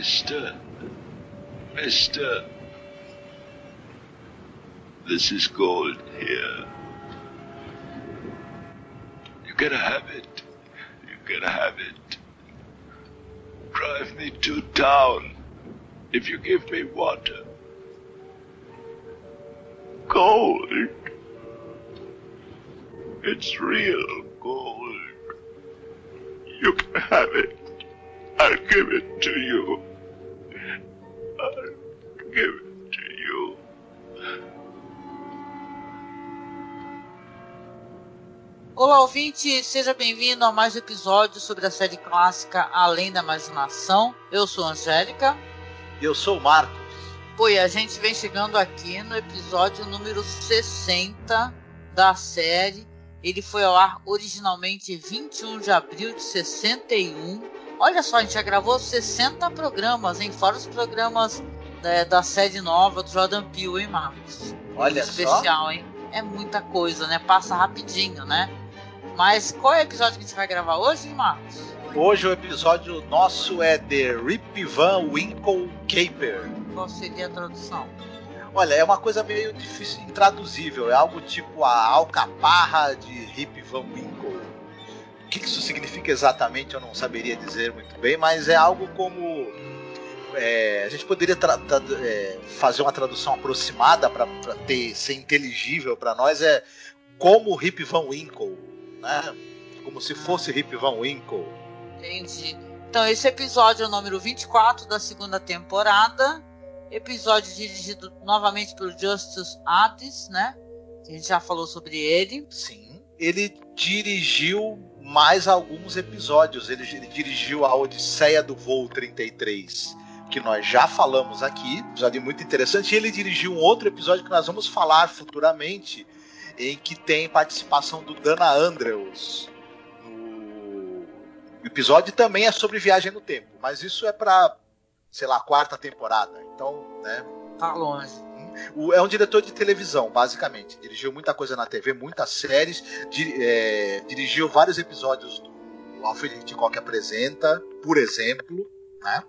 Mister, Mister, this is gold here. You gotta have it. You gotta have it. Drive me to town if you give me water. Gold. It's real gold. You can have it. I'll give it to you. I'll give it to you. Olá, ouvinte, seja bem-vindo a mais um episódio sobre a série clássica Além da Imaginação. Eu sou a Angélica. E eu sou o Marcos. E a gente vem chegando aqui no episódio número 60 da série. Ele foi ao ar originalmente 21 de abril de 61. Olha só, a gente já gravou 60 programas, hein? Fora os programas né, da série nova do Jordan Peele, hein, Marcos? Olha Especial, só. hein? É muita coisa, né? Passa rapidinho, né? Mas qual é o episódio que a gente vai gravar hoje, Marcos? Hoje o episódio nosso é The Rip Van Winkle Caper. Qual seria a tradução? Olha, é uma coisa meio difícil, intraduzível. É algo tipo a alcaparra de Rip Van Winkle. O que isso significa exatamente eu não saberia dizer muito bem, mas é algo como. é, a gente poderia é, fazer uma tradução aproximada para ter ser inteligível para nós. É como Rip Van Winkle, né? Como se fosse Rip Van Winkle. Entendi. Então, esse episódio é o número 24 da segunda temporada. Episódio dirigido novamente pelo Justus Addis, né? A gente já falou sobre ele. Sim. Ele dirigiu mais alguns episódios. Ele, ele dirigiu a Odisseia do Voo 33, que nós já falamos aqui. Episódio muito interessante. E ele dirigiu um outro episódio que nós vamos falar futuramente, em que tem participação do Dana Andrews. No o episódio também é sobre viagem no tempo, mas isso é para, sei lá, quarta temporada. Então, né, Tá longe. O- é um diretor de televisão, basicamente. Dirigiu muita coisa na TV, muitas séries. di- é, dirigiu vários episódios do Alfred Hitchcock apresenta, por exemplo, né?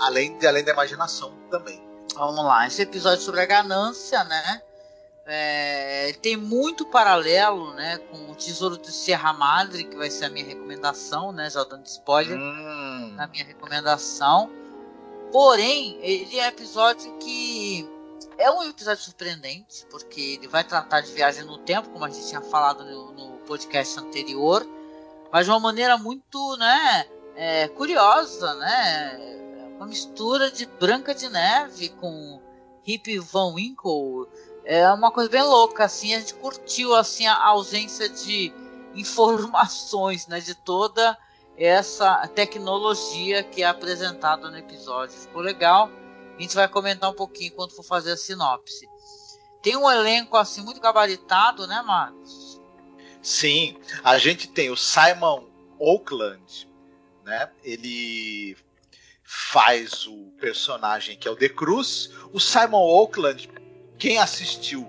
Além de além da imaginação também. Vamos lá. Esse episódio sobre a ganância, né? É, tem muito paralelo, né, com o Tesouro de Serra Madre, que vai ser a minha recomendação, né? Já dando spoiler. Hum, na minha recomendação. Porém, ele é um episódio que é um episódio surpreendente, porque ele vai tratar de viagem no tempo, como a gente tinha falado no, no podcast anterior, mas de uma maneira muito, né, é, curiosa, né? Uma mistura de Branca de Neve com Hip Van Winkle. É uma coisa bem louca, assim, a gente curtiu assim a ausência de informações, né, de toda essa tecnologia que é apresentada no episódio. Ficou legal. A gente vai comentar um pouquinho quando for fazer a sinopse. Tem um elenco assim muito gabaritado, né, Marcos? Sim, a gente tem o Simon Oakland, né? Ele faz o personagem que é o The Cruz. O Simon Oakland, quem assistiu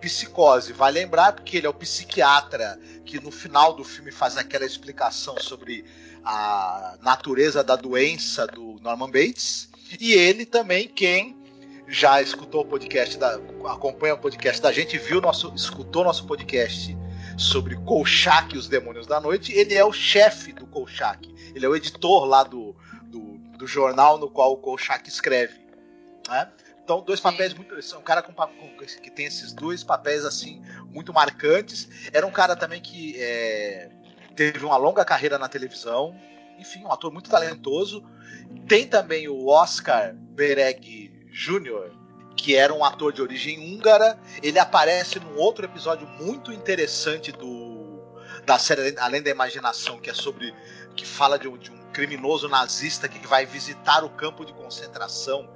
Psicose vai lembrar porque ele é o psiquiatra que no final do filme faz aquela explicação sobre a natureza da doença do Norman Bates. E ele também, quem já escutou o podcast da acompanha o podcast da gente, viu nosso escutou nosso podcast sobre Kolchak e os Demônios da Noite, ele é o chefe do Kolchak. Ele é o editor lá do, do, do jornal no qual o Kolchak escreve. Né? Então, dois papéis muito. É um cara com, com, que tem esses dois papéis assim muito marcantes. Era um cara também que é, teve uma longa carreira na televisão. Enfim, um ator muito talentoso. Tem também o Oscar Bereg Jr., que era um ator de origem húngara. Ele aparece num outro episódio muito interessante do da série Além da Imaginação, que é sobre que fala de um, de um criminoso nazista que vai visitar o campo de concentração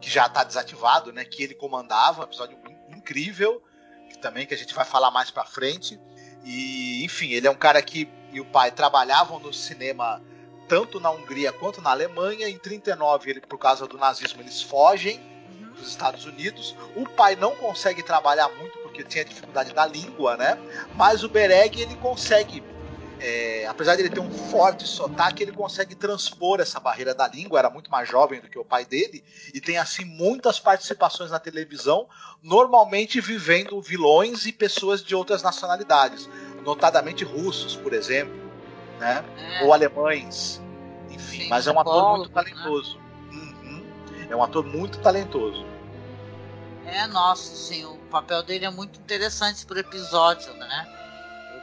que já está desativado, né? Que ele comandava, episódio incrível, que também que a gente vai falar mais para frente. E enfim, ele é um cara que e o pai trabalhavam no cinema tanto na Hungria quanto na Alemanha. Em 39, ele, por causa do nazismo, eles fogem uhum. dos Estados Unidos. O pai não consegue trabalhar muito porque tinha dificuldade da língua, né? Mas o Bereg ele consegue é, apesar de ele ter um forte sotaque, ele consegue transpor essa barreira da língua. Era muito mais jovem do que o pai dele e tem assim muitas participações na televisão, normalmente vivendo vilões e pessoas de outras nacionalidades, notadamente russos, por exemplo, né? É. Ou alemães, enfim. Sim, mas é um ator muito né? talentoso. Né? Uhum. É um ator muito talentoso. É, nossa, sim, o papel dele é muito interessante pro episódio, né?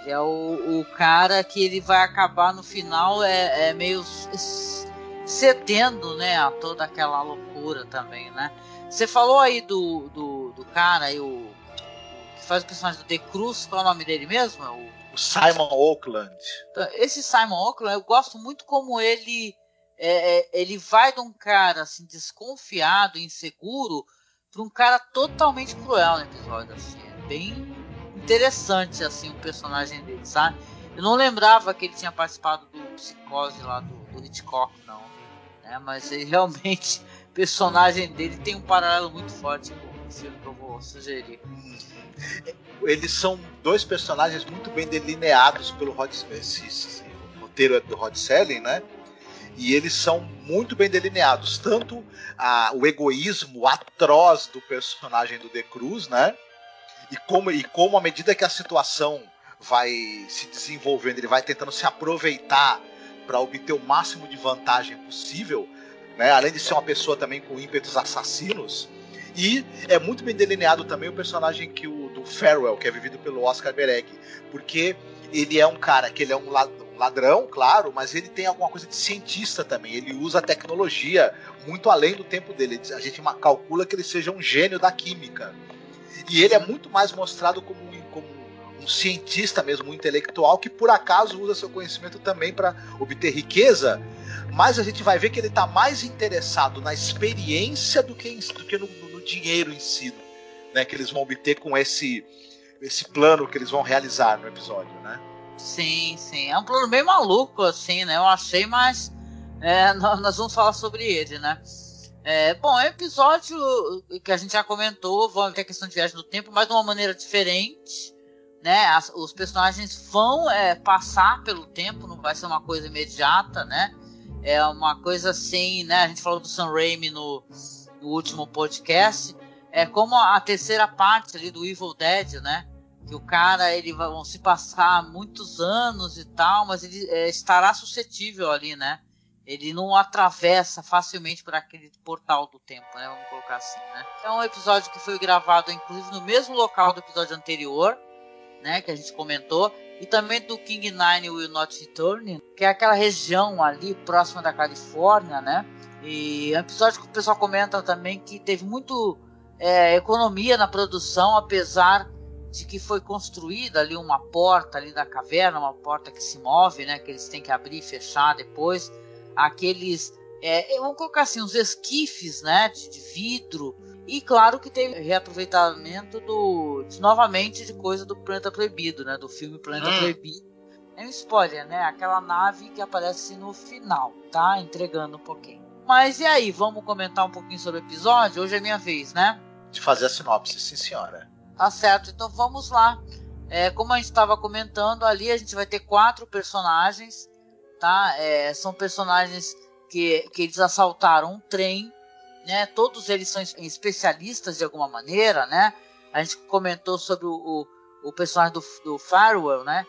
Ele é o, o cara que ele vai acabar no final é, é meio cedendo, né, a toda aquela loucura também, né? Você falou aí do, do, do cara aí, o, que faz o personagem do The Cruz, qual é o nome dele mesmo? É o, o Simon Oakland. Então, esse Simon Oakland, eu gosto muito como ele é, é ele vai de um cara assim desconfiado, inseguro, para um cara totalmente cruel no episódio, assim, é bem interessante assim o personagem dele, sabe? Eu não lembrava que ele tinha participado do Psicose lá do, do Hitchcock, não. Né? Mas ele realmente, personagem dele tem um paralelo muito forte com o que eu vou sugerir. Eles são dois personagens muito bem delineados pelo Rod esse, esse roteiro é do Rod Selling, né? E eles são muito bem delineados, tanto a, o egoísmo atroz do personagem do De Cruz, né? e como, e como à medida que a situação vai se desenvolvendo, ele vai tentando se aproveitar para obter o máximo de vantagem possível, né? além de ser uma pessoa também com ímpetos assassinos. E é muito bem delineado também o personagem que o do Farewell, que é vivido pelo Oscar Bereg, porque ele é um cara que ele é um ladrão, claro, mas ele tem alguma coisa de cientista também. Ele usa a tecnologia muito além do tempo dele. A gente calcula que ele seja um gênio da química. E ele é muito mais mostrado como, como um cientista mesmo, um intelectual, que por acaso usa seu conhecimento também para obter riqueza, mas a gente vai ver que ele está mais interessado na experiência do que, do que no, no, dinheiro em si, né, que eles vão obter com esse, esse plano que eles vão realizar no episódio, né? Sim, sim. É um plano bem maluco, assim, né? Eu achei, mas é, nós vamos falar sobre ele, né? É, bom, é um episódio que a gente já comentou, vão ter a questão de viagem no tempo, mas de uma maneira diferente. Né? As, os personagens vão é, passar pelo tempo, não vai ser uma coisa imediata, né? É uma coisa assim, né? A gente falou do Sam Raimi no, no último podcast. É como a terceira parte ali do Evil Dead, né? Que o cara, ele vão se passar muitos anos e tal, mas ele é, estará suscetível ali, né? ele não atravessa facilmente por aquele portal do tempo, né? Vamos colocar assim, né? É um episódio que foi gravado, inclusive, no mesmo local do episódio anterior, né? Que a gente comentou. E também do King Nine Will Not Return, que é aquela região ali próxima da Califórnia, né? E é um episódio que o pessoal comenta também que teve muito é, economia na produção, apesar de que foi construída ali uma porta ali da caverna, uma porta que se move, né? Que eles têm que abrir e fechar depois aqueles, é, vamos colocar assim, os esquifes, né, de, de vidro. E claro que teve reaproveitamento do, de, novamente de coisa do Planeta Proibido, né, do filme Planeta hum. Proibido. É um spoiler, né? Aquela nave que aparece no final, tá? Entregando um pouquinho. Mas e aí, vamos comentar um pouquinho sobre o episódio? Hoje é minha vez, né? De fazer a sinopse, sim senhora. Tá certo, então vamos lá. É, como a gente estava comentando ali, a gente vai ter quatro personagens tá? É, são personagens que, que eles assaltaram um trem, né? Todos eles são especialistas de alguma maneira, né? A gente comentou sobre o, o, o personagem do, do Farwell, né?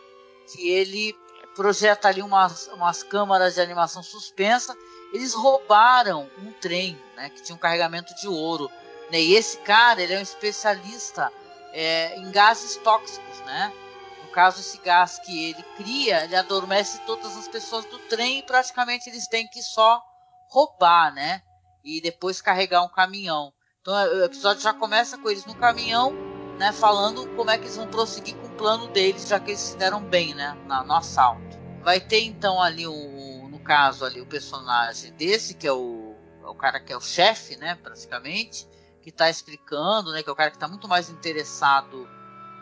Que ele projeta ali umas, umas câmaras de animação suspensa. Eles roubaram um trem, né? Que tinha um carregamento de ouro. Né? E esse cara, ele é um especialista é, em gases tóxicos, né? caso, esse gás que ele cria, ele adormece todas as pessoas do trem e praticamente eles têm que só roubar, né? E depois carregar um caminhão. Então o episódio já começa com eles no caminhão, né? Falando como é que eles vão prosseguir com o plano deles, já que eles se deram bem, né? no assalto. Vai ter então ali o, no caso ali o personagem desse, que é o, é o cara que é o chefe, né, praticamente, que está explicando, né, que é o cara que está muito mais interessado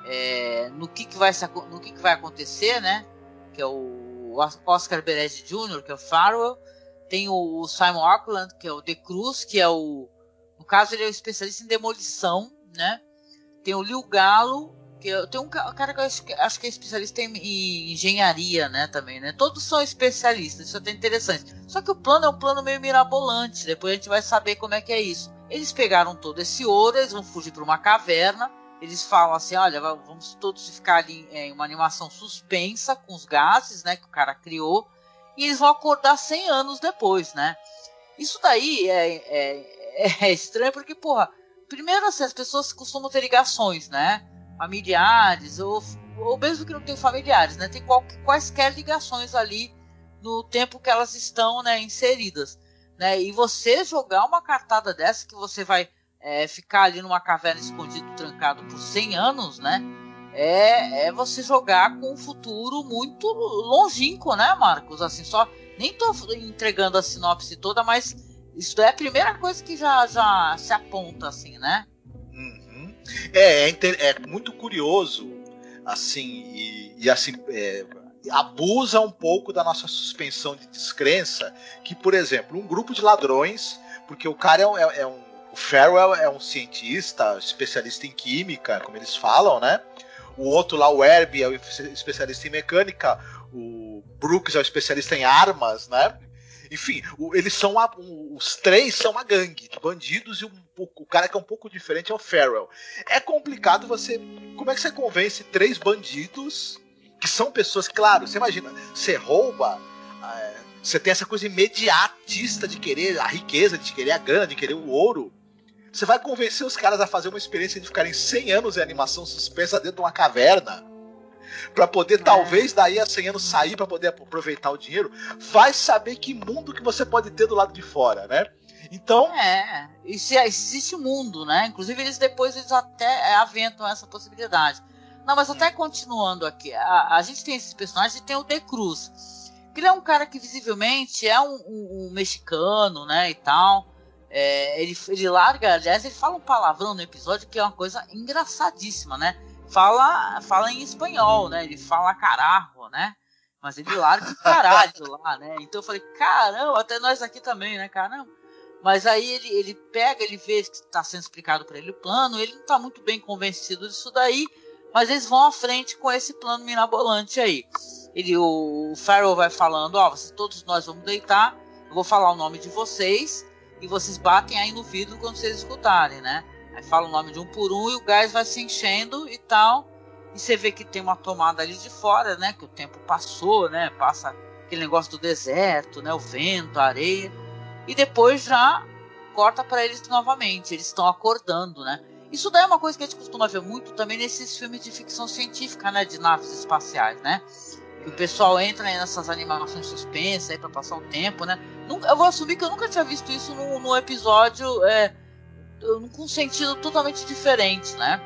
é, no que, que vai no que, que vai acontecer, né, que é o Oscar Berez Jr., que é o Farwell, tem o Simon Auckland, que é o The Cruz, que é o no caso ele é o especialista em demolição, né? Tem o Liu Galo, que tem um cara que eu acho que, acho que é especialista em, engenharia, né, também, né? Todos são especialistas, isso é até interessante. Só que o plano é um plano meio mirabolante, depois a gente vai saber como é que é isso. Eles pegaram todo esse ouro, eles vão fugir para uma caverna, eles falam assim, olha, vamos todos ficar ali em uma animação suspensa com os gases, né, que o cara criou, e eles vão acordar 100 anos depois, né? Isso daí é, é, é estranho porque, porra, primeiro assim, as pessoas costumam ter ligações, né? familiares, ou, ou mesmo que não tenham familiares, né? Tem qual, quaisquer ligações ali no tempo que elas estão né, inseridas. Né? E você jogar uma cartada dessa que você vai é, ficar ali numa caverna escondido, trancado por 100 anos, né? É, é você jogar com um futuro muito longínquo, né, Marcos? Assim, só nem tô entregando a sinopse toda, mas isso é a primeira coisa que já, já se aponta, assim, né? É, é, é muito curioso, assim, e, e assim, é, abusa um pouco da nossa suspensão de descrença, que, por exemplo, um grupo de ladrões, porque o cara é, um, é, é um o Farrell é um cientista, especialista em química, como eles falam, né? O outro lá, o Herbie, é o especialista em mecânica. O Brooks é o especialista em armas, né? Enfim, o, eles são os três são uma gangue de bandidos e um, o, o, cara que é um pouco diferente é o Farrell. É complicado você. Como é que você convence três bandidos que são pessoas, claro, você imagina, você rouba. É, você tem essa coisa imediatista de querer a riqueza, de querer a grana, de querer o ouro. Você vai convencer os caras a fazer uma experiência de ficarem 100 anos em animação suspensa dentro de uma caverna para poder é. talvez daí a 100 anos sair para poder aproveitar o dinheiro, vai saber que mundo que você pode ter do lado de fora, né? Então. É, isso, existe mundo, né? Inclusive, eles depois eles até aventam essa possibilidade. Não, mas até continuando aqui, a, a gente tem esses personagens e tem o De Cruz. Que ele é um cara que visivelmente é um, um, um mexicano, né? E tal. É, ele, ele larga, aliás, ele fala um palavrão no episódio que é uma coisa engraçadíssima, né? fala, fala em espanhol, né? Ele fala cararro, né? Mas ele larga o caralho lá, né? Então eu falei, caramba, até nós aqui também, né? Caramba. Mas aí ele, ele pega, ele vê que está sendo explicado para ele o plano, ele não está muito bem convencido disso daí, mas eles vão à frente com esse plano mirabolante aí. Ele, o, o Farrell vai falando, ó, oh, todos nós vamos deitar, eu vou falar o nome de vocês e vocês batem aí no vidro quando vocês escutarem, né? Aí fala o nome de um por um e o gás vai se enchendo e tal. E você vê que tem uma tomada ali de fora, né? Que o tempo passou, né? Passa aquele negócio do deserto, né? O vento, a areia. E depois já corta para eles novamente. Eles estão acordando, né? Isso daí é uma coisa que a gente costuma ver muito também nesses filmes de ficção científica, né? De naves espaciais, né? O pessoal entra nessas animações suspensas aí para passar o tempo, né? Eu vou assumir que eu nunca tinha visto isso num, episódio. É, com um sentido totalmente diferente, né?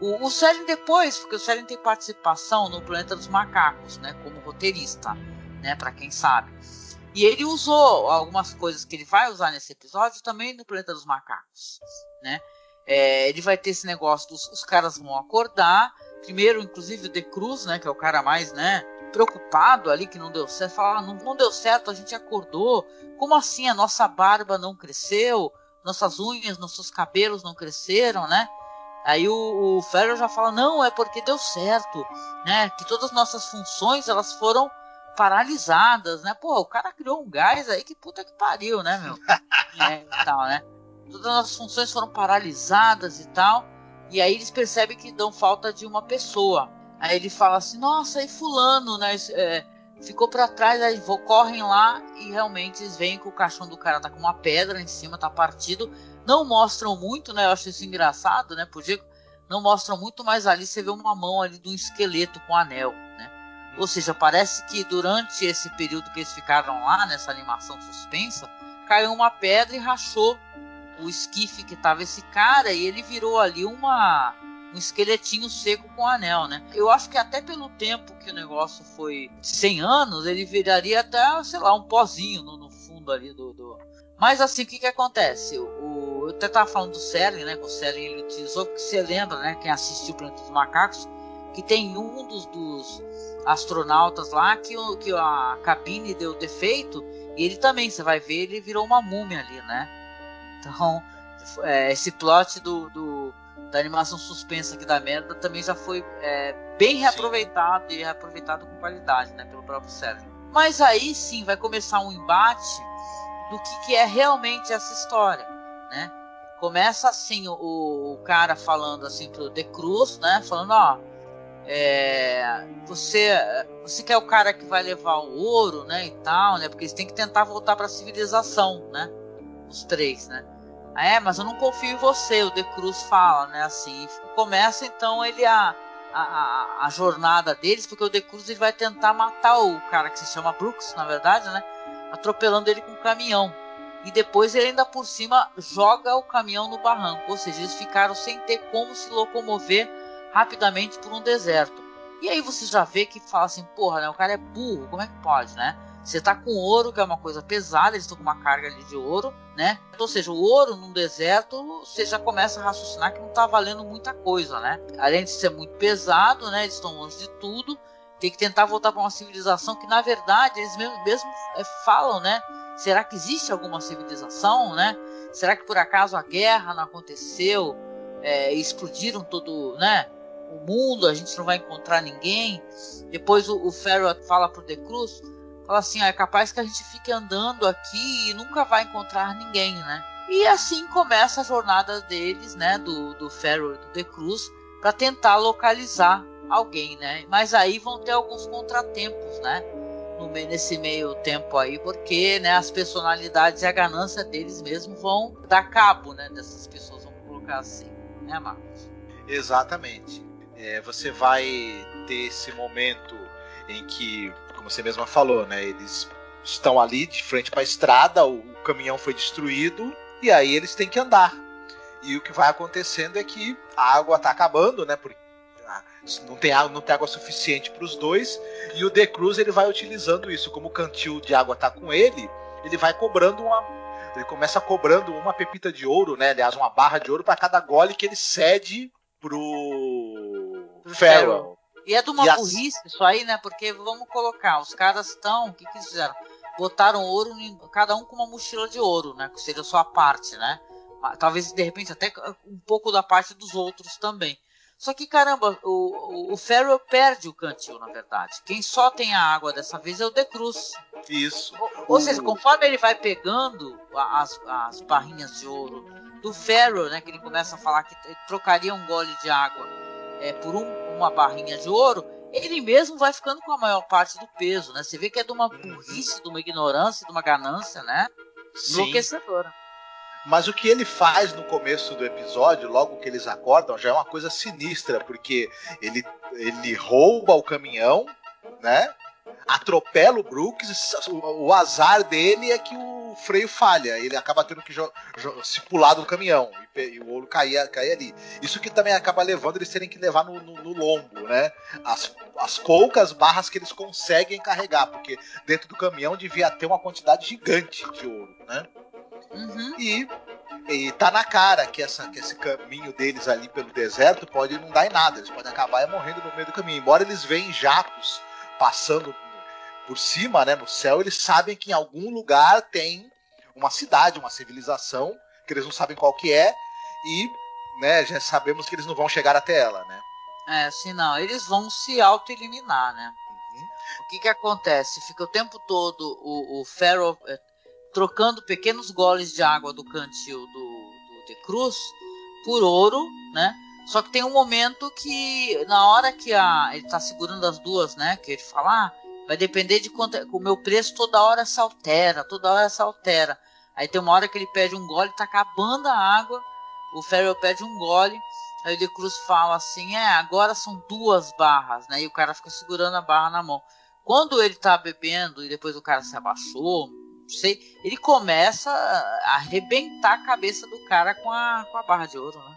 O, o depois, porque o Seren tem participação no Planeta dos Macacos, né? Como roteirista, né? Para quem sabe. E ele usou algumas coisas que ele vai usar nesse episódio também no Planeta dos Macacos, né? É, ele vai ter esse negócio dos os caras vão acordar. Primeiro, inclusive, o De Cruz, né? Que é o cara mais, né? Preocupado ali que não deu certo. Fala, ah, não, não deu certo, a gente acordou. Como assim? A nossa barba não cresceu? nossas unhas, nossos cabelos não cresceram, né? Aí o, o Ferro já fala, não, é porque deu certo, né? Que todas as nossas funções elas foram paralisadas, né? Pô, o cara criou um gás aí que puta que pariu, né, meu? é, tal, né? Todas as nossas funções foram paralisadas e tal. E aí eles percebem que dão falta de uma pessoa. Aí ele fala assim, nossa, e fulano, né? É, ficou para trás, aí vou, correm lá e realmente eles veem que o caixão do cara tá com uma pedra em cima, tá partido. Não mostram muito, né? Eu acho isso engraçado, né? Podia, não mostram muito, mas ali você vê uma mão ali de um esqueleto com anel, né? Ou seja, parece que durante esse período que eles ficaram lá, nessa animação suspensa, caiu uma pedra e rachou o esquife que tava esse cara e ele virou ali uma um esqueletinho seco com anel, né? Eu acho que até pelo tempo que o negócio foi 100 anos, ele viraria até, sei lá, um pozinho no, no fundo ali do, do... Mas assim, o que que acontece? O, eu até tava falando do Seren, né? Que o Seren ele utilizou, porque você lembra, né? Quem assistiu Planeta dos Macacos, que tem um dos, dos astronautas lá que, que a cabine deu defeito e ele também, você vai ver, ele virou uma múmia ali, né? Então, é, esse plot do, do, da animação suspensa aqui da merda também já foi é, bem reaproveitado sim. e reaproveitado com qualidade, né? Pelo próprio Sérgio. Mas aí sim vai começar um embate do que, que é realmente essa história, né? Começa assim o, o cara falando assim pro De Cruz, né? Falando, ó, é, você você quer o cara que vai levar o ouro, né, e tal, né? Porque eles têm que tentar voltar para a civilização, né? Os três, né? É, mas eu não confio em você, o De Cruz fala, né? Assim, começa então ele a, a, a, jornada deles, porque o De Cruz ele vai tentar matar o cara que se chama Brooks, na verdade, né? Atropelando ele com um caminhão. E depois ele ainda por cima joga o caminhão no barranco, ou seja, eles ficaram sem ter como se locomover rapidamente por um deserto. E aí você já vê que fala assim, porra, né, o cara é burro, como é que pode, né? Você tá com ouro, que é uma coisa pesada, eles estão com uma carga ali de ouro, né? Ou seja, o ouro num deserto, você já começa a raciocinar que não tá valendo muita coisa, né? Além de ser muito pesado, né? Eles estão longe de tudo, tem que tentar voltar para uma civilização que, na verdade, eles mesmo, mesmo é, falam, né? Será que existe alguma civilização, né? Será que por acaso a guerra não aconteceu? É, explodiram todo, né? O mundo, a gente não vai encontrar ninguém. Depois o, o Pharaoh fala pro De Cruz Fala assim, ó, é capaz que a gente fique andando aqui e nunca vai encontrar ninguém, né? E assim começa a jornada deles, né, do, do Pharaoh e do The Cruz, para tentar localizar alguém, né? Mas aí vão ter alguns contratempos, né? No, nesse meio tempo aí, porque né, as personalidades e a ganância deles mesmo vão dar cabo, né? Dessas pessoas, vamos colocar assim, né, Marcos? Exatamente. É, você vai ter esse momento em que como você mesma falou, né? Eles estão ali de frente para a estrada, o, o caminhão foi destruído e aí eles têm que andar. E o que vai acontecendo é que a água está acabando, né? Porque ah, não tem água, não tem água suficiente para os dois. E o The Cruz ele vai utilizando isso, como o cantil de água está com ele, ele vai cobrando uma, ele começa cobrando uma pepita de ouro, né? Aliás, uma barra de ouro para cada gole que ele cede pro Farrell. E é de uma burrice isso aí, né? Porque vamos colocar, os caras estão. O que, que eles fizeram? Botaram ouro, em, cada um com uma mochila de ouro, né? Que seria a parte, né? Talvez de repente até um pouco da parte dos outros também. Só que caramba, o, o, o Ferro perde o cantil, na verdade. Quem só tem a água dessa vez é o De Cruz. Isso. Ou, ou seja, conforme ele vai pegando as, as barrinhas de ouro do Ferro, né? Que ele começa a falar que trocaria um gole de água é, por um uma barrinha de ouro, ele mesmo vai ficando com a maior parte do peso, né? Você vê que é de uma burrice, de uma ignorância, de uma ganância, né? Enlouquecedora. Mas o que ele faz no começo do episódio, logo que eles acordam, já é uma coisa sinistra, porque ele, ele rouba o caminhão, né? Atropela o Brooks, o, o azar dele é que o freio falha, ele acaba tendo que se pular do caminhão e, e, o ouro cair, cair ali. Isso que também acaba levando eles terem que levar no, no, no, lombo, né? As, as poucas barras que eles conseguem carregar, porque dentro do caminhão devia ter uma quantidade gigante de ouro, né? Uhum. E, e tá na cara que, essa, que esse caminho deles ali pelo deserto pode não dar em nada, eles podem acabar morrendo no meio do caminho. Embora eles veem jatos passando por cima, né, no céu, eles sabem que em algum lugar tem uma cidade, uma civilização, que eles não sabem qual que é, e né, já sabemos que eles não vão chegar até ela, né? É, sim, não. Eles vão se auto-eliminar, né? Uhum. O que que acontece? Fica o tempo todo o, o Pharaoh é, trocando pequenos goles de água do cantil do, do The Cruz por ouro, né? Só que tem um momento que, na hora que a, ele tá segurando as duas, né? Que ele fala, ah, Vai depender de quanto. O meu preço toda hora se altera, toda hora se altera. Aí tem uma hora que ele pede um gole, tá acabando a água. O Ferro pede um gole. Aí o De Cruz fala assim: É, agora são duas barras, né? E o cara fica segurando a barra na mão. Quando ele tá bebendo e depois o cara se abaixou, não sei, ele começa a arrebentar a cabeça do cara com a, com a barra de ouro, né?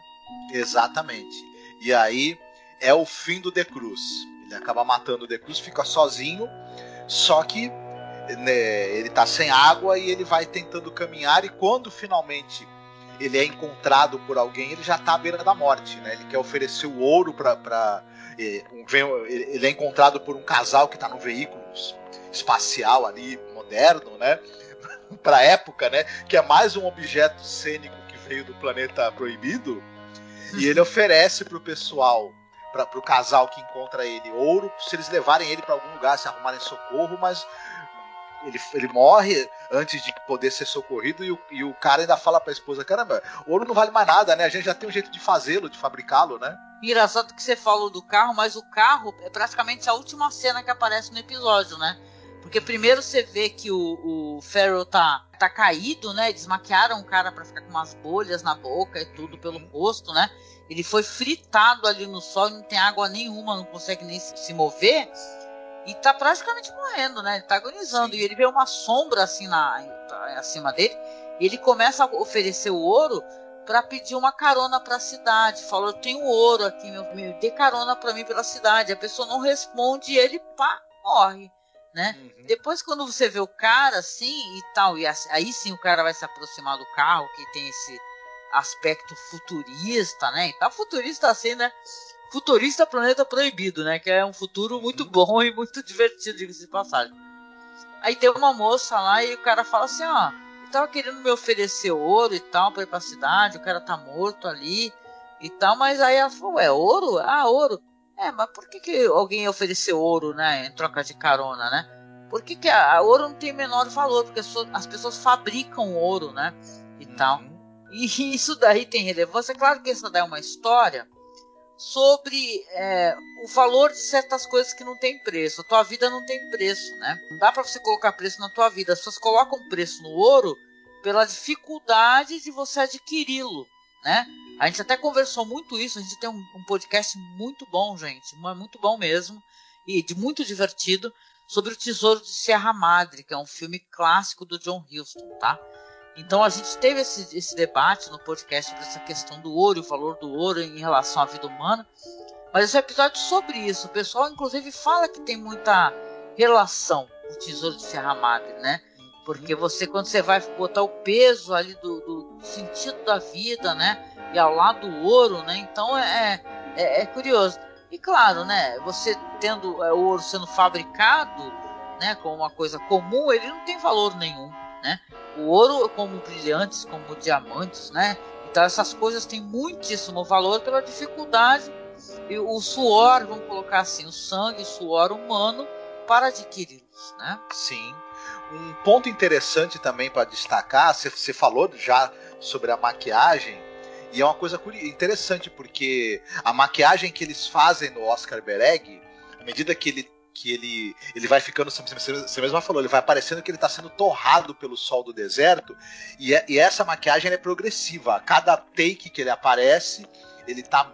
Exatamente. E aí é o fim do The Cruz. Ele acaba matando o Cruz, fica sozinho, só que né, ele tá sem água e ele vai tentando caminhar e quando finalmente ele é encontrado por alguém, ele já tá à beira da morte, né? Ele quer oferecer o ouro para é, um, ele é encontrado por um casal que está num veículo espacial ali moderno, né? para época, né? Que é mais um objeto cênico que veio do planeta proibido. E ele oferece pro pessoal, para pro casal que encontra ele, ouro, se eles levarem ele para algum lugar, se arrumarem socorro, mas ele, ele morre antes de poder ser socorrido e o, e o cara ainda fala pra esposa: caramba, ouro não vale mais nada, né? A gente já tem um jeito de fazê-lo, de fabricá-lo, né? Engraçado que você falou do carro, mas o carro é praticamente a última cena que aparece no episódio, né? Porque primeiro você vê que o, o Farrell tá, tá caído, né? Desmaquiaram o cara para ficar com umas bolhas na boca e tudo pelo rosto, né? Ele foi fritado ali no sol, não tem água nenhuma, não consegue nem se mover e tá praticamente morrendo, né? Ele tá agonizando. Sim. E ele vê uma sombra assim na, acima dele. E ele começa a oferecer o ouro para pedir uma carona para a cidade. Falou: Eu tenho ouro aqui, meu, me dê carona para mim pela cidade. A pessoa não responde e ele pá, morre. Né? Uhum. Depois, quando você vê o cara assim e tal, e aí sim o cara vai se aproximar do carro, que tem esse aspecto futurista, né? E tá futurista assim, né? Futurista Planeta Proibido, né? Que é um futuro muito uhum. bom e muito divertido, diga-se de passagem. Aí tem uma moça lá e o cara fala assim, ó, ele tava querendo me oferecer ouro e tal pra ir pra cidade, o cara tá morto ali e tal, mas aí ela falou, é ouro? Ah, ouro. É, mas por que, que alguém ofereceu ouro, né, em troca de carona, né? Por que, que a, a ouro não tem menor valor? Porque as, as pessoas fabricam ouro, né? E uhum. tal. E isso daí tem relevância. É claro que isso daí é uma história sobre é, o valor de certas coisas que não tem preço. A tua vida não tem preço, né? Não dá para você colocar preço na tua vida. As pessoas colocam preço no ouro pela dificuldade de você adquiri-lo, né? A gente até conversou muito isso. A gente tem um, um podcast muito bom, gente, muito bom mesmo e de muito divertido sobre o Tesouro de Serra Madre, que é um filme clássico do John Huston, tá? Então a gente teve esse, esse debate no podcast sobre essa questão do ouro, o valor do ouro em relação à vida humana. Mas esse episódio sobre isso, o pessoal inclusive fala que tem muita relação com o tesouro de Serra Madre, né? Porque você, quando você vai botar o peso ali do, do sentido da vida, né? E ao lado do ouro, né? Então é, é, é curioso. E claro, né? Você tendo é, o ouro sendo fabricado, né? Como uma coisa comum, ele não tem valor nenhum, né? O ouro como brilhantes, como diamantes, né? Então essas coisas têm muitíssimo valor pela dificuldade e o suor, vamos colocar assim, o sangue, o suor humano para adquiri-los, né? Sim. Um ponto interessante também para destacar, você falou já sobre a maquiagem, e é uma coisa interessante porque a maquiagem que eles fazem no Oscar Bereg, à medida que ele que ele, ele vai ficando, você mesmo falou, ele vai parecendo que ele está sendo torrado pelo sol do deserto, e, é, e essa maquiagem é progressiva. A cada take que ele aparece, ele tá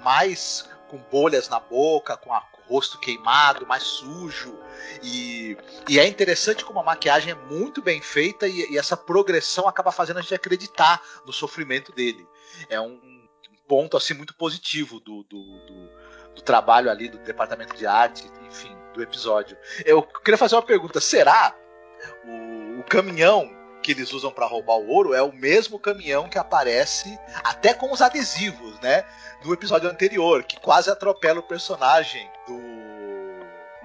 mais com bolhas na boca, com o rosto queimado, mais sujo. E, e é interessante como a maquiagem é muito bem feita e, e, essa progressão acaba fazendo a gente acreditar no sofrimento dele. É um ponto assim muito positivo do, do, do, do trabalho ali do departamento de arte, enfim do episódio. Eu queria fazer uma pergunta: será o, o caminhão que eles usam para roubar o ouro é o mesmo caminhão que aparece até com os adesivos, né? No episódio anterior, que quase atropela o personagem do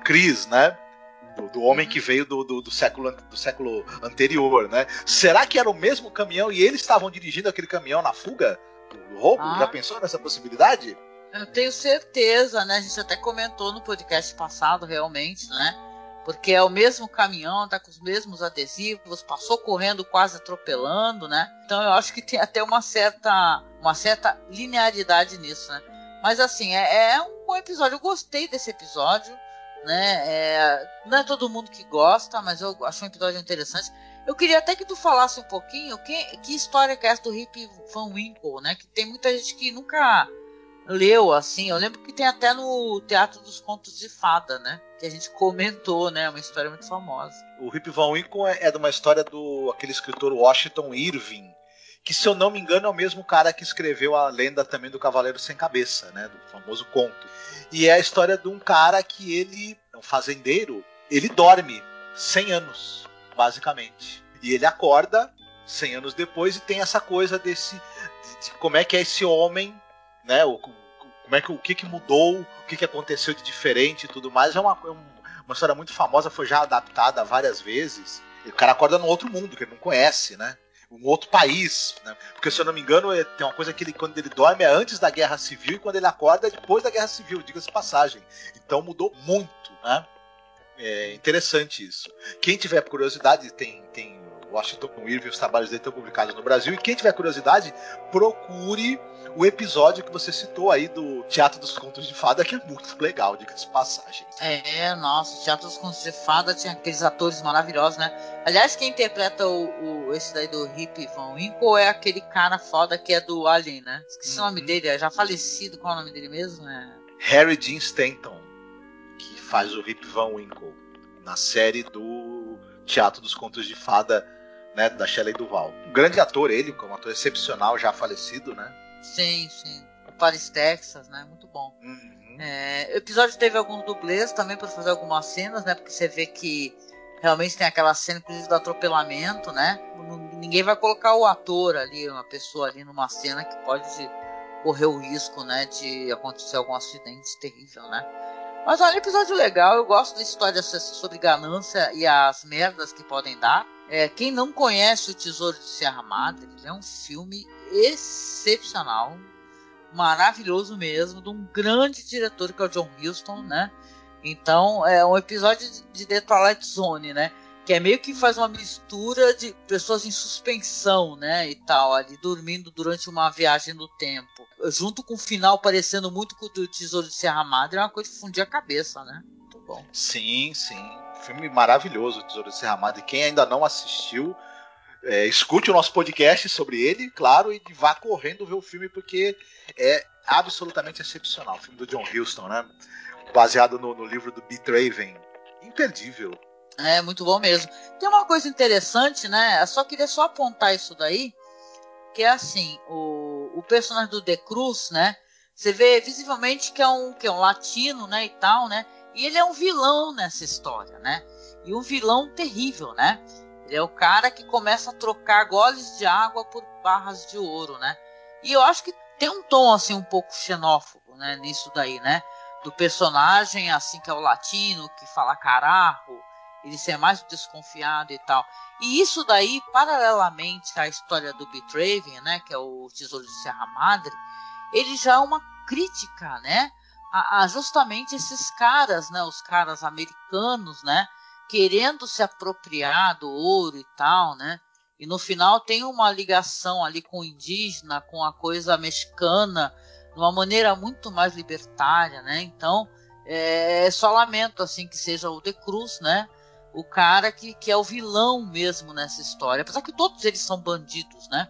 Chris, né? Do, do homem que veio do, do, do, século, do século anterior, né? Será que era o mesmo caminhão e eles estavam dirigindo aquele caminhão na fuga do roubo? Ah. Já pensou nessa possibilidade? Eu tenho certeza, né? A gente até comentou no podcast passado, realmente, né? Porque é o mesmo caminhão, tá com os mesmos adesivos, passou correndo, quase atropelando, né? Então eu acho que tem até uma certa, uma certa linearidade nisso, né? Mas assim, é, é um bom episódio. Eu gostei desse episódio, né? É, não é todo mundo que gosta, mas eu acho um episódio interessante. Eu queria até que tu falasse um pouquinho que, que história que é essa do Rip Van Winkle, né? Que tem muita gente que nunca leu, assim. Eu lembro que tem até no Teatro dos Contos de Fada, né? Que a gente comentou, né? Uma história muito famosa. O Rip Van Winkle é, é de uma história do aquele escritor Washington Irving, que se eu não me engano é o mesmo cara que escreveu a lenda também do Cavaleiro Sem Cabeça, né, do famoso conto. E é a história de um cara que ele, um fazendeiro, ele dorme 100 anos, basicamente. E ele acorda 100 anos depois e tem essa coisa desse de, de como é que é esse homem, né, o, como é que o que, que mudou, o que, que aconteceu de diferente e tudo mais. É uma, é uma história muito famosa, foi já adaptada várias vezes. E o cara acorda num outro mundo que ele não conhece, né? um outro país, né? Porque se eu não me engano, é, tem uma coisa que ele, quando ele dorme é antes da Guerra Civil e quando ele acorda é depois da Guerra Civil, diga-se passagem. Então mudou muito, né? É interessante isso. Quem tiver curiosidade, tem, tem Washington Irving, os trabalhos dele estão publicados no Brasil. E quem tiver curiosidade, procure o episódio que você citou aí do Teatro dos Contos de Fada, que é muito legal, diga-se de passagem. É, nossa, o Teatro dos Contos de Fada tinha aqueles atores maravilhosos, né? Aliás, quem interpreta o, o esse daí do Hip Van Winkle é aquele cara foda que é do Alien, né? Esqueci uhum. o nome uhum. dele, é já falecido, qual é o nome dele mesmo? É... Harry Dean Stanton, que faz o Hip Van Winkle na série do Teatro dos Contos de Fada né, da Shelley Duval. Um grande ator ele, como um ator excepcional, já falecido, né? Sim, sim. O Paris, Texas, né? Muito bom. Uhum. É, o episódio teve alguns dublês também para fazer algumas cenas, né? Porque você vê que realmente tem aquela cena, inclusive, do atropelamento, né? Ninguém vai colocar o ator ali, uma pessoa ali numa cena que pode correr o risco, né? De acontecer algum acidente terrível, né? Mas olha, episódio legal. Eu gosto da história sobre ganância e as merdas que podem dar. É, quem não conhece o Tesouro de Serra Madre, é um filme excepcional, maravilhoso mesmo, de um grande diretor que é o John Huston, né? Então é um episódio de The Twilight Zone, né? Que é meio que faz uma mistura de pessoas em suspensão, né? E tal, ali dormindo durante uma viagem no tempo. Junto com o final parecendo muito com o do Tesouro de Serra Madre, é uma coisa de fundir a cabeça, né? Muito bom. Sim, sim filme maravilhoso, Tesouro de Serra Madre. Quem ainda não assistiu, é, escute o nosso podcast sobre ele, claro, e vá correndo ver o filme porque é absolutamente excepcional. O filme do John Huston, né? Baseado no, no livro do Beat Raven. Imperdível. É, muito bom mesmo. Tem uma coisa interessante, né? Eu só queria só apontar isso daí, que é assim, o, o personagem do The Cruz, né? Você vê visivelmente que é um que é um latino, né, e tal, né? E ele é um vilão nessa história, né? E um vilão terrível, né? Ele é o cara que começa a trocar goles de água por barras de ouro, né? E eu acho que tem um tom assim um pouco xenófobo, né, nisso daí, né? Do personagem assim que é o latino, que fala carajo, ele ser mais desconfiado e tal. E isso daí, paralelamente à história do Betraven, né, que é o Tesouro de Serra Madre, ele já é uma crítica, né, a, a justamente esses caras, né, os caras americanos, né, querendo se apropriar do ouro e tal, né? E no final tem uma ligação ali com o indígena, com a coisa mexicana, de uma maneira muito mais libertária, né? Então, é, é só lamento assim que seja o De Cruz, né? O cara que, que é o vilão mesmo nessa história. Apesar que todos eles são bandidos, né?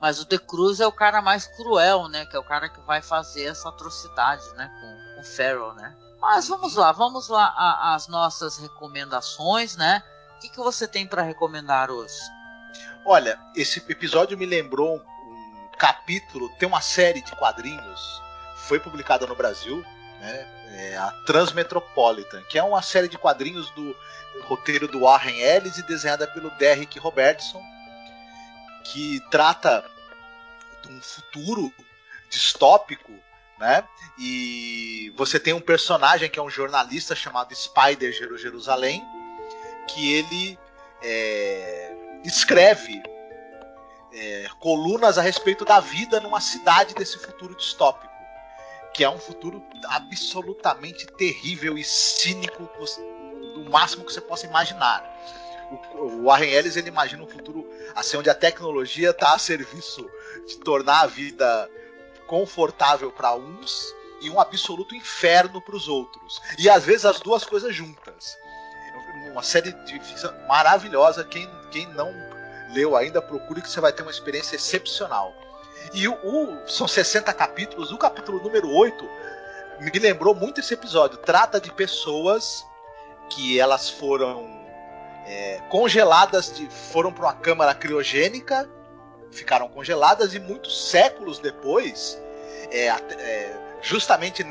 Mas o De Cruz é o cara mais cruel, né? Que é o cara que vai fazer essa atrocidade, né? Com, com o Farrell, né? Mas vamos lá, vamos lá às nossas recomendações, né? O que, que você tem para recomendar hoje? Olha, esse episódio me lembrou um capítulo, tem uma série de quadrinhos, foi publicada no Brasil, né? É a Transmetropolitan, que é uma série de quadrinhos do roteiro do Warren Ellis e desenhada pelo Derrick Robertson, que trata um futuro distópico, né? E você tem um personagem que é um jornalista chamado Spider Jerusalém, que ele é, escreve é, colunas a respeito da vida numa cidade desse futuro distópico, que é um futuro absolutamente terrível e cínico máximo que você possa imaginar. O Warren Ellis ele imagina um futuro assim onde a tecnologia está a serviço de tornar a vida confortável para uns e um absoluto inferno para os outros. E às vezes as duas coisas juntas. Uma série de ficção maravilhosa. Quem, quem não leu ainda, procure que você vai ter uma experiência excepcional. E o, o, são 60 capítulos. O capítulo número 8 me lembrou muito esse episódio. Trata de pessoas que elas foram é, congeladas, de, foram para uma câmara criogênica ficaram congeladas e muitos séculos depois, é, é, justamente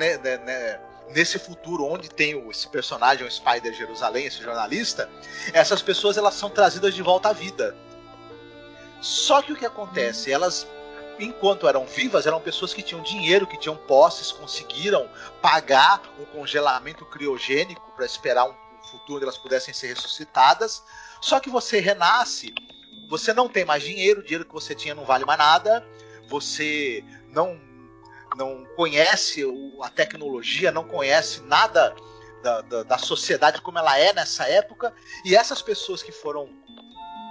nesse futuro onde tem esse personagem, o Spider Jerusalém, esse jornalista, essas pessoas elas são trazidas de volta à vida. Só que o que acontece? Elas enquanto eram vivas, eram pessoas que tinham dinheiro, que tinham posses, conseguiram pagar um congelamento criogênico para esperar um futuro onde elas pudessem ser ressuscitadas. Só que você renasce, você não tem mais dinheiro, o dinheiro que você tinha não vale mais nada, você não não conhece a tecnologia, não conhece nada da, da, da sociedade como ela é nessa época, e essas pessoas que foram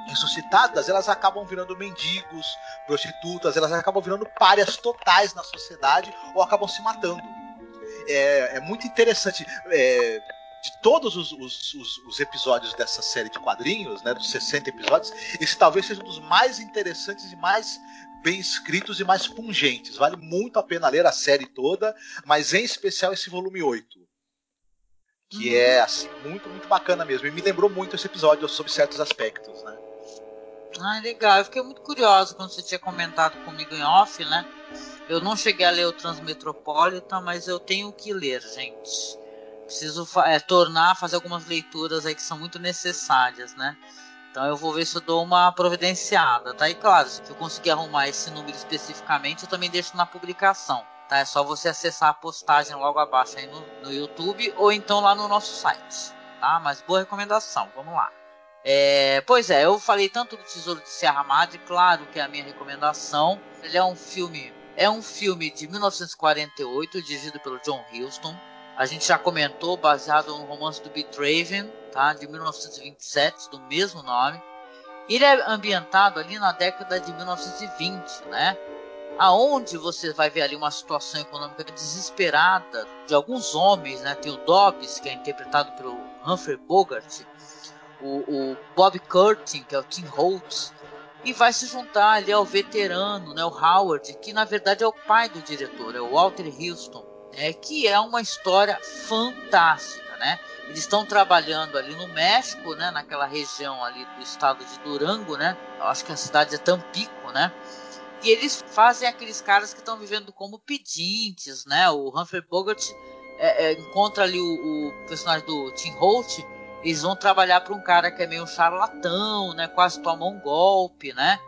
ressuscitadas, elas acabam virando mendigos, prostitutas, elas acabam virando párias totais na sociedade ou acabam se matando. É, é muito interessante. É, de todos os, os, os, os, episódios dessa série de quadrinhos, né, dos 60 episódios, esse talvez seja um dos mais interessantes e mais bem escritos e mais pungentes. Vale muito a pena ler a série toda, mas em especial esse volume 8. Que uhum. é assim, muito, muito bacana mesmo. E me lembrou muito esse episódio sobre certos aspectos, né? Ah, legal. Eu fiquei muito curiosa quando você tinha comentado comigo em off, né? Eu não cheguei a ler o Transmetropolitan, mas eu tenho que ler, gente. Preciso é, tornar, fazer algumas leituras aí que são muito necessárias, né? Então eu vou ver se eu dou uma providenciada, tá? E claro, se eu conseguir arrumar esse número especificamente, eu também deixo na publicação, tá? É só você acessar a postagem logo abaixo aí no, no YouTube ou então lá no nosso site, tá? Mas boa recomendação, vamos lá. É, pois é, eu falei tanto do Tesouro de Serra Madre, claro que é a minha recomendação. Ele é um filme, é um filme de 1948, dirigido pelo John Huston. A gente já comentou, baseado no romance do Beat Raven, tá, de 1927, do mesmo nome. Ele é ambientado ali na década de 1920, né? Aonde você vai ver ali uma situação econômica desesperada de alguns homens, né? Tem o Dobbs, que é interpretado pelo Humphrey Bogart, o, o Bob Curtin, que é o Tim Holtz, e vai se juntar ali ao veterano, né, o Howard, que na verdade é o pai do diretor, é o Walter Houston, né, que é uma história fantástica, né? Eles estão trabalhando ali no México, né, naquela região ali do estado de Durango, né? Eu acho que a cidade é Tampico, né? E eles fazem aqueles caras que estão vivendo como pedintes, né? O Humphrey Bogart é, é, encontra ali o, o personagem do Tim Holt eles vão trabalhar para um cara que é meio charlatão, né? Quase toma um golpe, né?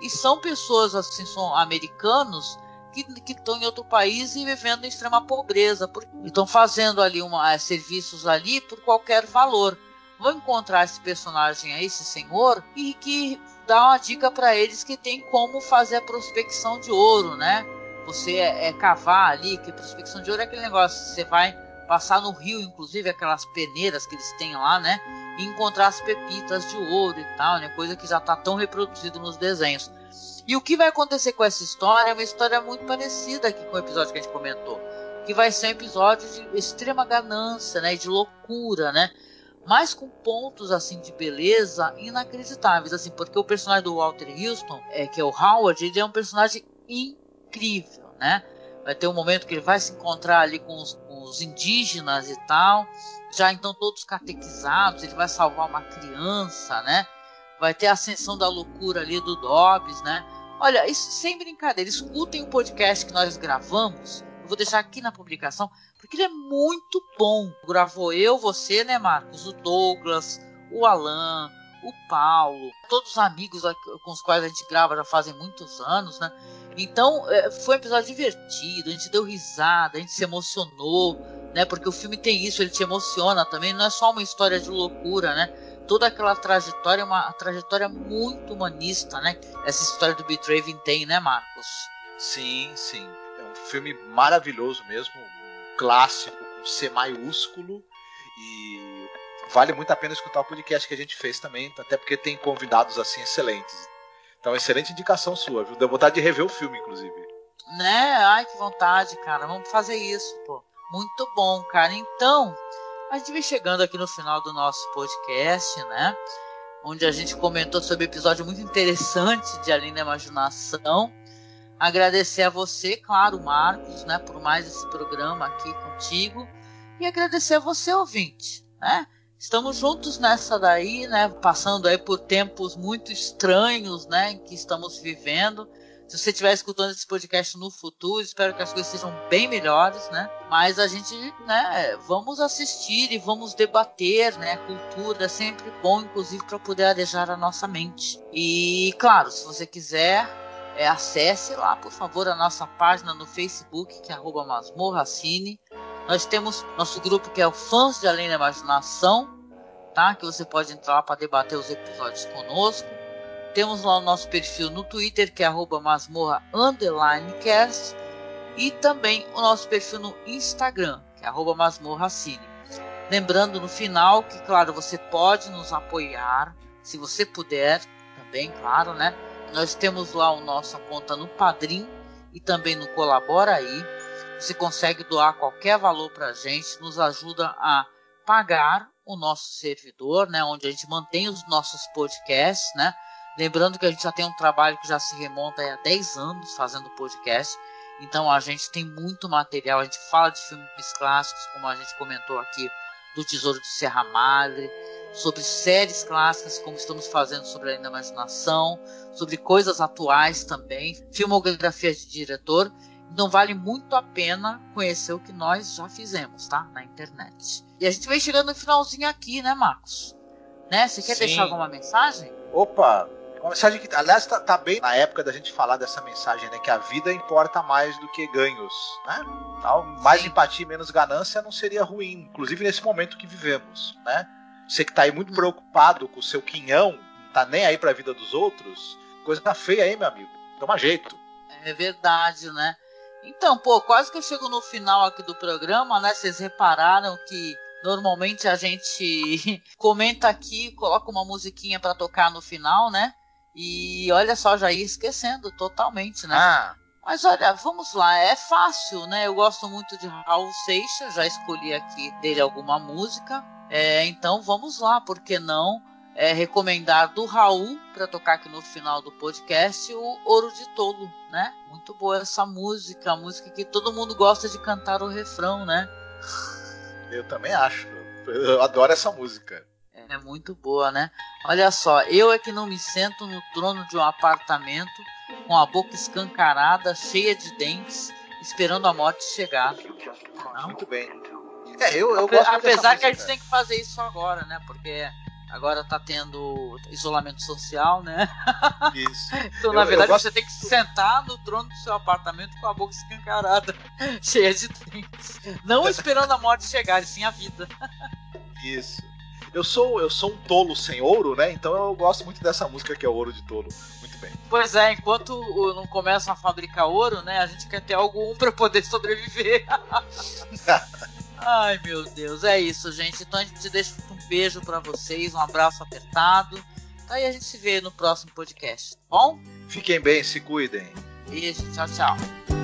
E são pessoas assim, são americanos que estão em outro país e vivendo em extrema pobreza. Estão fazendo ali uma, é, serviços ali por qualquer valor. Vão encontrar esse personagem aí, esse senhor, e que dá uma dica para eles que tem como fazer a prospecção de ouro, né? Você é, é cavar ali, que prospecção de ouro é aquele negócio, você vai passar no rio, inclusive aquelas peneiras que eles têm lá, né? E encontrar as pepitas de ouro e tal, né? Coisa que já está tão reproduzido nos desenhos. E o que vai acontecer com essa história é uma história muito parecida aqui com o episódio que a gente comentou, que vai ser um episódio de extrema ganância, né? De loucura, né? Mas com pontos assim de beleza inacreditáveis, assim, porque o personagem do Walter Houston, é que é o Howard, ele é um personagem incrível, né? Vai ter um momento que ele vai se encontrar ali com os, com os indígenas e tal, já então todos catequizados, ele vai salvar uma criança, né? Vai ter a ascensão da loucura ali do Dobbs, né? Olha, isso sem brincadeira, escutem o podcast que nós gravamos. Eu vou deixar aqui na publicação, porque ele é muito bom. Gravou eu, você, né, Marcos? O Douglas, o Alan, o Paulo, todos os amigos com os quais a gente grava já fazem muitos anos, né? Então é, foi um episódio divertido, a gente deu risada, a gente se emocionou, né? Porque o filme tem isso, ele te emociona também, não é só uma história de loucura, né? Toda aquela trajetória é uma trajetória muito humanista, né? Essa história do Betraven tem, né, Marcos? Sim, sim. É um filme maravilhoso mesmo, um clássico com C maiúsculo e vale muito a pena escutar o podcast que a gente fez também, até porque tem convidados assim excelentes. Então, excelente indicação sua, viu? Deu vontade de rever o filme, inclusive. Né? Ai, que vontade, cara. Vamos fazer isso, pô. Muito bom, cara. Então, a gente vem chegando aqui no final do nosso podcast, né? Onde a gente comentou sobre um episódio muito interessante de Além da Imaginação. Agradecer a você, claro, Marcos, né, por mais esse programa aqui contigo. E agradecer a você, ouvinte, né? estamos juntos nessa daí, né? Passando aí por tempos muito estranhos, né? Que estamos vivendo. Se você estiver escutando esse podcast no futuro, espero que as coisas sejam bem melhores, né? Mas a gente, né, vamos assistir e vamos debater, né? Cultura é sempre bom, inclusive, para poder arejar a nossa mente. E, claro, se você quiser, é, acesse lá, por favor, a nossa página no Facebook, que é masmorracine. Nós temos nosso grupo que é o Fãs de Além da Imaginação, tá? Que você pode entrar lá para debater os episódios conosco. Temos lá o nosso perfil no Twitter, que é cast, e também o nosso perfil no Instagram, que é masmorracine. Lembrando no final que, claro, você pode nos apoiar, se você puder, também, claro, né? Nós temos lá a nossa conta no Padrim e também no Colabora aí. Você consegue doar qualquer valor para a gente, nos ajuda a pagar o nosso servidor, né, onde a gente mantém os nossos podcasts, né? Lembrando que a gente já tem um trabalho que já se remonta há 10 anos fazendo podcast. Então a gente tem muito material, a gente fala de filmes clássicos, como a gente comentou aqui, do Tesouro de Serra Madre, sobre séries clássicas, como estamos fazendo sobre a imaginação, sobre coisas atuais também, filmografia de diretor. Então vale muito a pena conhecer o que nós já fizemos, tá? Na internet. E a gente vem chegando no finalzinho aqui, né, Marcos? Né? Você quer Sim. deixar alguma mensagem? Opa, uma mensagem que, aliás, tá, tá, bem na época da gente falar dessa mensagem, né? Que a vida importa mais do que ganhos, né? Tal, mais Sim. empatia e menos ganância não seria ruim, inclusive nesse momento que vivemos, né? Você que tá aí muito hum. preocupado com o seu quinhão, não tá nem aí pra vida dos outros, coisa tá feia aí, meu amigo. Toma jeito. É verdade, né? Então, pô, quase que eu chego no final aqui do programa, né? Vocês repararam que normalmente a gente comenta aqui, coloca uma musiquinha para tocar no final, né? E olha só, já ia esquecendo totalmente, né? Ah. Mas olha, vamos lá, é fácil, né? Eu gosto muito de Raul Seixas, já escolhi aqui dele alguma música. É, então vamos lá, por que não é, recomendar do Raul para tocar aqui no final do podcast o Ouro de Tolo, né? Muito boa essa música, a música que todo mundo gosta de cantar o refrão, né? Eu também acho. Eu adoro essa música. É muito boa, né? Olha só, eu é que não me sento no trono de um apartamento com a boca escancarada, cheia de dentes, esperando a morte chegar. Não? Muito bem. É, eu, eu gosto Apesar que a gente tem que fazer isso agora, né? Porque agora tá tendo isolamento social, né? Isso. então, na eu, verdade, eu gosto... você tem que sentar no trono do seu apartamento com a boca escancarada, cheia de dentes. Não esperando a morte chegar, e sim a vida. Isso eu sou eu sou um tolo sem ouro, né? Então eu gosto muito dessa música que é o Ouro de Tolo. Muito bem. Pois é, enquanto não começam a fabricar ouro, né? A gente quer ter algum para poder sobreviver. Ai meu Deus, é isso, gente. Então a gente deixa um beijo para vocês, um abraço apertado. Aí a gente se vê no próximo podcast, tá bom? Fiquem bem, se cuidem. Beijo, tchau, tchau.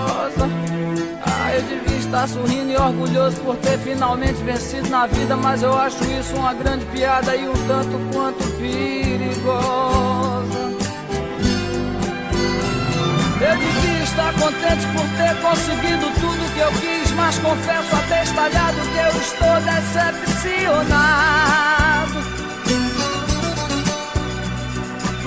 Ah, eu devia estar sorrindo e orgulhoso por ter finalmente vencido na vida, mas eu acho isso uma grande piada e um tanto quanto perigosa. Eu devia estar contente por ter conseguido tudo que eu quis, mas confesso até estalhado que eu estou decepcionado.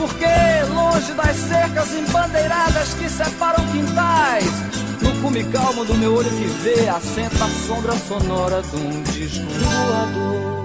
Porque longe das cercas embandeiradas que separam quintais, no cume calmo do meu olho que vê, assenta a sombra sonora de um disco voador.